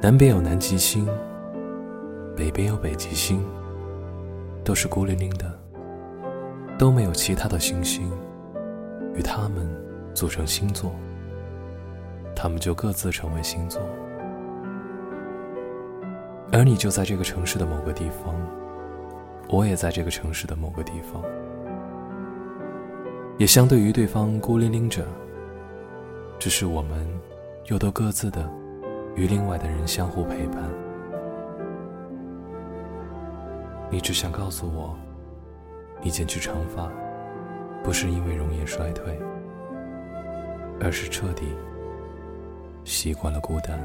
南边有南极星，北边有北极星，都是孤零零的，都没有其他的星星与它们组成星座，它们就各自成为星座。而你就在这个城市的某个地方，我也在这个城市的某个地方，也相对于对方孤零零着，只是我们又都各自的。与另外的人相互陪伴，你只想告诉我，你剪去长发，不是因为容颜衰退，而是彻底习惯了孤单。